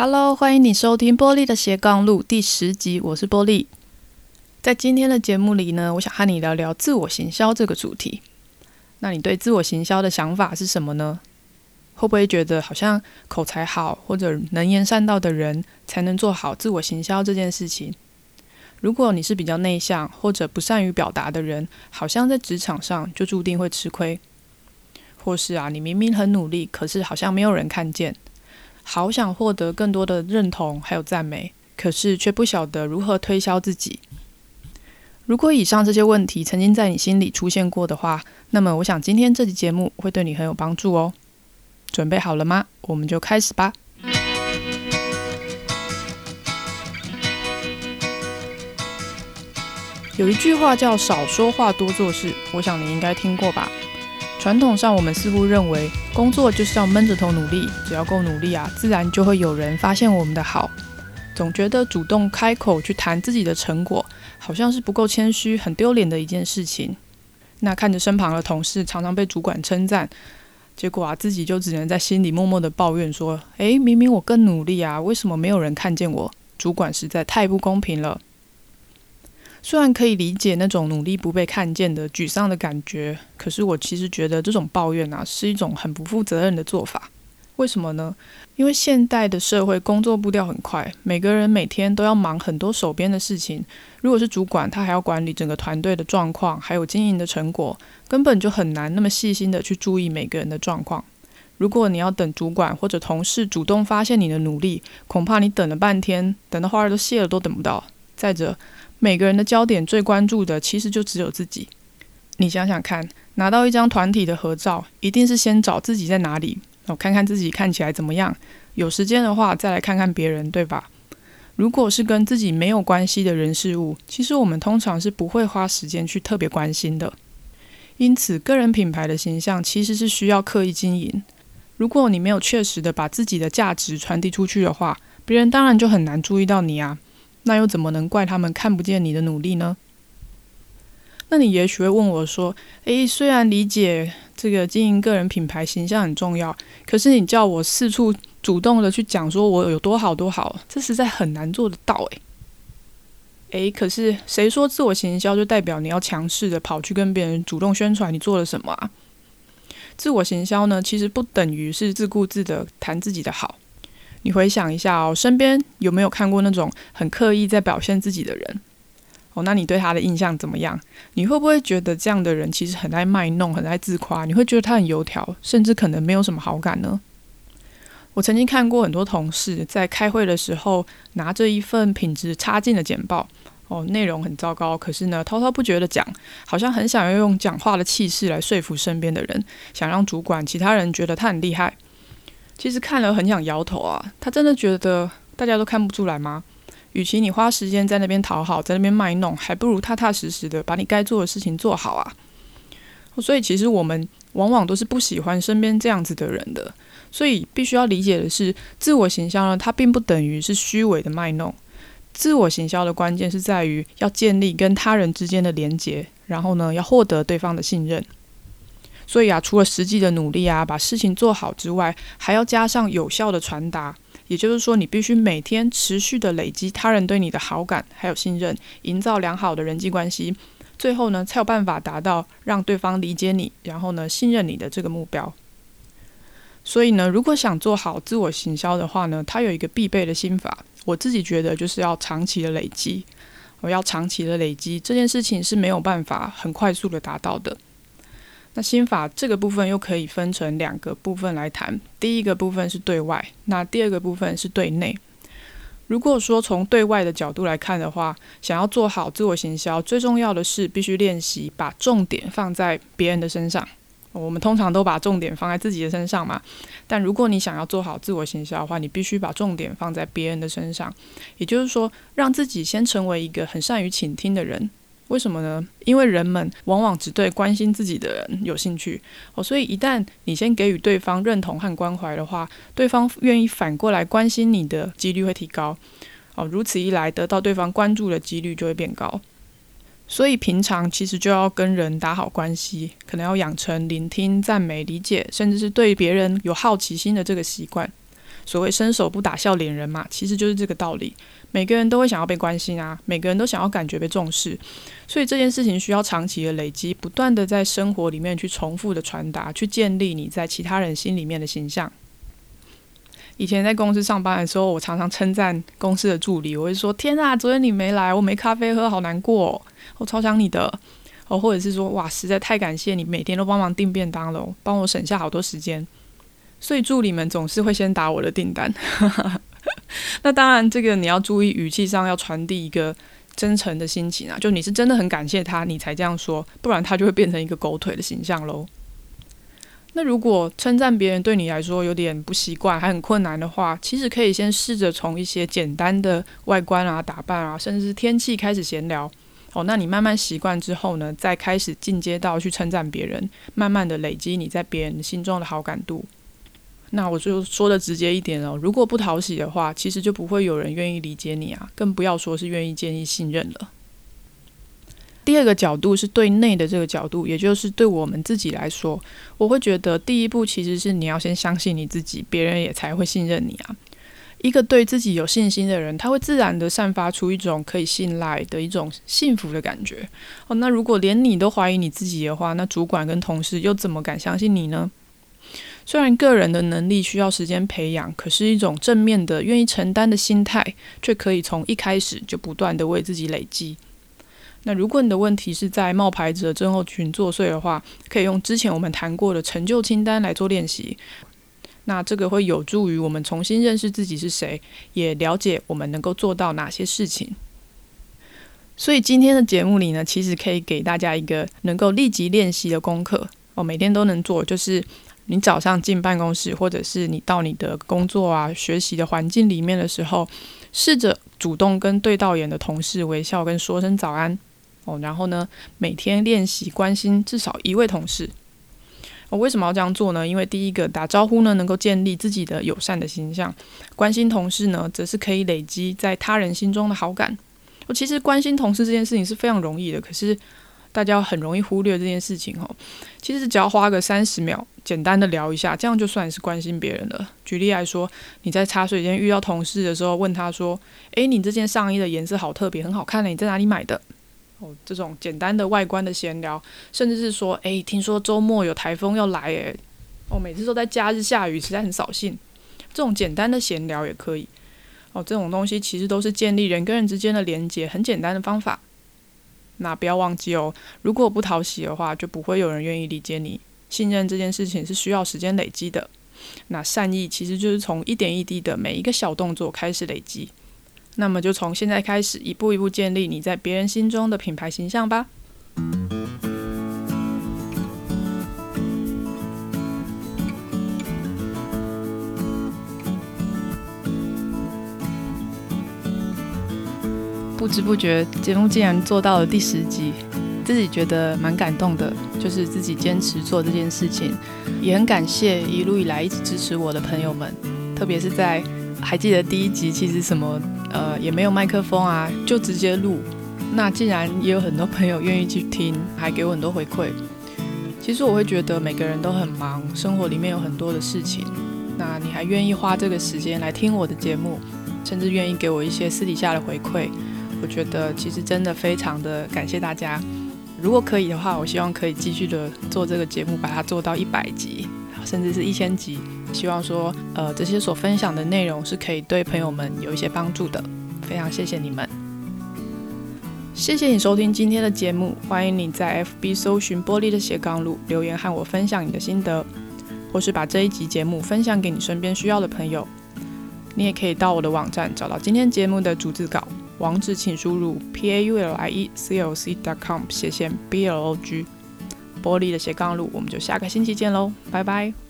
Hello，欢迎你收听波莉的斜杠路第十集，我是波莉。在今天的节目里呢，我想和你聊聊自我行销这个主题。那你对自我行销的想法是什么呢？会不会觉得好像口才好或者能言善道的人才能做好自我行销这件事情？如果你是比较内向或者不善于表达的人，好像在职场上就注定会吃亏。或是啊，你明明很努力，可是好像没有人看见。好想获得更多的认同还有赞美，可是却不晓得如何推销自己。如果以上这些问题曾经在你心里出现过的话，那么我想今天这期节目会对你很有帮助哦。准备好了吗？我们就开始吧。有一句话叫“少说话，多做事”，我想你应该听过吧。传统上，我们似乎认为工作就是要闷着头努力，只要够努力啊，自然就会有人发现我们的好。总觉得主动开口去谈自己的成果，好像是不够谦虚、很丢脸的一件事情。那看着身旁的同事常常被主管称赞，结果啊，自己就只能在心里默默的抱怨说：“诶，明明我更努力啊，为什么没有人看见我？主管实在太不公平了。”虽然可以理解那种努力不被看见的沮丧的感觉，可是我其实觉得这种抱怨啊，是一种很不负责任的做法。为什么呢？因为现代的社会工作步调很快，每个人每天都要忙很多手边的事情。如果是主管，他还要管理整个团队的状况，还有经营的成果，根本就很难那么细心的去注意每个人的状况。如果你要等主管或者同事主动发现你的努力，恐怕你等了半天，等到花儿都谢了都等不到。再者，每个人的焦点最关注的其实就只有自己。你想想看，拿到一张团体的合照，一定是先找自己在哪里，哦，看看自己看起来怎么样。有时间的话，再来看看别人，对吧？如果是跟自己没有关系的人事物，其实我们通常是不会花时间去特别关心的。因此，个人品牌的形象其实是需要刻意经营。如果你没有确实的把自己的价值传递出去的话，别人当然就很难注意到你啊。那又怎么能怪他们看不见你的努力呢？那你也许会问我说：“诶，虽然理解这个经营个人品牌形象很重要，可是你叫我四处主动的去讲说我有多好多好，这实在很难做得到。”诶，诶，可是谁说自我行销就代表你要强势的跑去跟别人主动宣传你做了什么啊？自我行销呢，其实不等于是自顾自的谈自己的好。你回想一下哦，身边有没有看过那种很刻意在表现自己的人？哦，那你对他的印象怎么样？你会不会觉得这样的人其实很爱卖弄，很爱自夸？你会觉得他很油条，甚至可能没有什么好感呢？我曾经看过很多同事在开会的时候拿着一份品质差劲的简报，哦，内容很糟糕，可是呢，滔滔不绝的讲，好像很想要用讲话的气势来说服身边的人，想让主管、其他人觉得他很厉害。其实看了很想摇头啊！他真的觉得大家都看不出来吗？与其你花时间在那边讨好，在那边卖弄，还不如踏踏实实的把你该做的事情做好啊！所以其实我们往往都是不喜欢身边这样子的人的。所以必须要理解的是，自我行销呢，它并不等于是虚伪的卖弄。自我行销的关键是在于要建立跟他人之间的连结，然后呢，要获得对方的信任。所以啊，除了实际的努力啊，把事情做好之外，还要加上有效的传达。也就是说，你必须每天持续的累积他人对你的好感，还有信任，营造良好的人际关系，最后呢，才有办法达到让对方理解你，然后呢，信任你的这个目标。所以呢，如果想做好自我行销的话呢，它有一个必备的心法，我自己觉得就是要长期的累积。我要长期的累积，这件事情是没有办法很快速的达到的。那心法这个部分又可以分成两个部分来谈。第一个部分是对外，那第二个部分是对内。如果说从对外的角度来看的话，想要做好自我行销，最重要的是必须练习把重点放在别人的身上。我们通常都把重点放在自己的身上嘛，但如果你想要做好自我行销的话，你必须把重点放在别人的身上。也就是说，让自己先成为一个很善于倾听的人。为什么呢？因为人们往往只对关心自己的人有兴趣哦，所以一旦你先给予对方认同和关怀的话，对方愿意反过来关心你的几率会提高哦。如此一来，得到对方关注的几率就会变高。所以平常其实就要跟人打好关系，可能要养成聆听、赞美、理解，甚至是对别人有好奇心的这个习惯。所谓伸手不打笑脸人嘛，其实就是这个道理。每个人都会想要被关心啊，每个人都想要感觉被重视，所以这件事情需要长期的累积，不断的在生活里面去重复的传达，去建立你在其他人心里面的形象。以前在公司上班的时候，我常常称赞公司的助理，我会说：“天啊，昨天你没来，我没咖啡喝，好难过哦，我超想你的。”哦，或者是说：“哇，实在太感谢你每天都帮忙订便当了，帮我省下好多时间。”所以助理们总是会先打我的订单。那当然，这个你要注意语气上要传递一个真诚的心情啊，就你是真的很感谢他，你才这样说，不然他就会变成一个狗腿的形象喽。那如果称赞别人对你来说有点不习惯，还很困难的话，其实可以先试着从一些简单的外观啊、打扮啊，甚至是天气开始闲聊。哦，那你慢慢习惯之后呢，再开始进阶到去称赞别人，慢慢的累积你在别人心中的好感度。那我就说的直接一点哦，如果不讨喜的话，其实就不会有人愿意理解你啊，更不要说是愿意建立信任了。第二个角度是对内的这个角度，也就是对我们自己来说，我会觉得第一步其实是你要先相信你自己，别人也才会信任你啊。一个对自己有信心的人，他会自然的散发出一种可以信赖的一种幸福的感觉。哦，那如果连你都怀疑你自己的话，那主管跟同事又怎么敢相信你呢？虽然个人的能力需要时间培养，可是一种正面的、愿意承担的心态，却可以从一开始就不断的为自己累积。那如果你的问题是在冒牌者症候群作祟的话，可以用之前我们谈过的成就清单来做练习。那这个会有助于我们重新认识自己是谁，也了解我们能够做到哪些事情。所以今天的节目里呢，其实可以给大家一个能够立即练习的功课哦，每天都能做，就是。你早上进办公室，或者是你到你的工作啊、学习的环境里面的时候，试着主动跟对到眼的同事微笑，跟说声早安哦。然后呢，每天练习关心至少一位同事。我、为什么要这样做呢？因为第一个打招呼呢，能够建立自己的友善的形象；关心同事呢，则是可以累积在他人心中的好感。我、其实关心同事这件事情是非常容易的，可是。大家很容易忽略这件事情哦。其实只要花个三十秒，简单的聊一下，这样就算是关心别人了。举例来说，你在茶水间遇到同事的时候，问他说：“诶，你这件上衣的颜色好特别，很好看呢，你在哪里买的？”哦，这种简单的外观的闲聊，甚至是说：“诶，听说周末有台风要来，诶，哦，每次都在假日下雨，实在很扫兴。”这种简单的闲聊也可以。哦，这种东西其实都是建立人跟人之间的连接很简单的方法。那不要忘记哦，如果不讨喜的话，就不会有人愿意理解你。信任这件事情是需要时间累积的。那善意其实就是从一点一滴的每一个小动作开始累积。那么就从现在开始，一步一步建立你在别人心中的品牌形象吧。不知不觉，节目竟然做到了第十集，自己觉得蛮感动的。就是自己坚持做这件事情，也很感谢一路以来一直支持我的朋友们。特别是在还记得第一集，其实什么呃也没有麦克风啊，就直接录。那竟然也有很多朋友愿意去听，还给我很多回馈。其实我会觉得每个人都很忙，生活里面有很多的事情。那你还愿意花这个时间来听我的节目，甚至愿意给我一些私底下的回馈。我觉得其实真的非常的感谢大家。如果可以的话，我希望可以继续的做这个节目，把它做到一百集，甚至是一千集。希望说，呃，这些所分享的内容是可以对朋友们有一些帮助的。非常谢谢你们，谢谢你收听今天的节目。欢迎你在 FB 搜寻玻璃的斜杠路留言和我分享你的心得，或是把这一集节目分享给你身边需要的朋友。你也可以到我的网站找到今天节目的主旨稿。网址请输入 p a u l i e c l c dot com 斜线 b l o g，玻璃的斜杠路，我们就下个星期见喽，拜拜。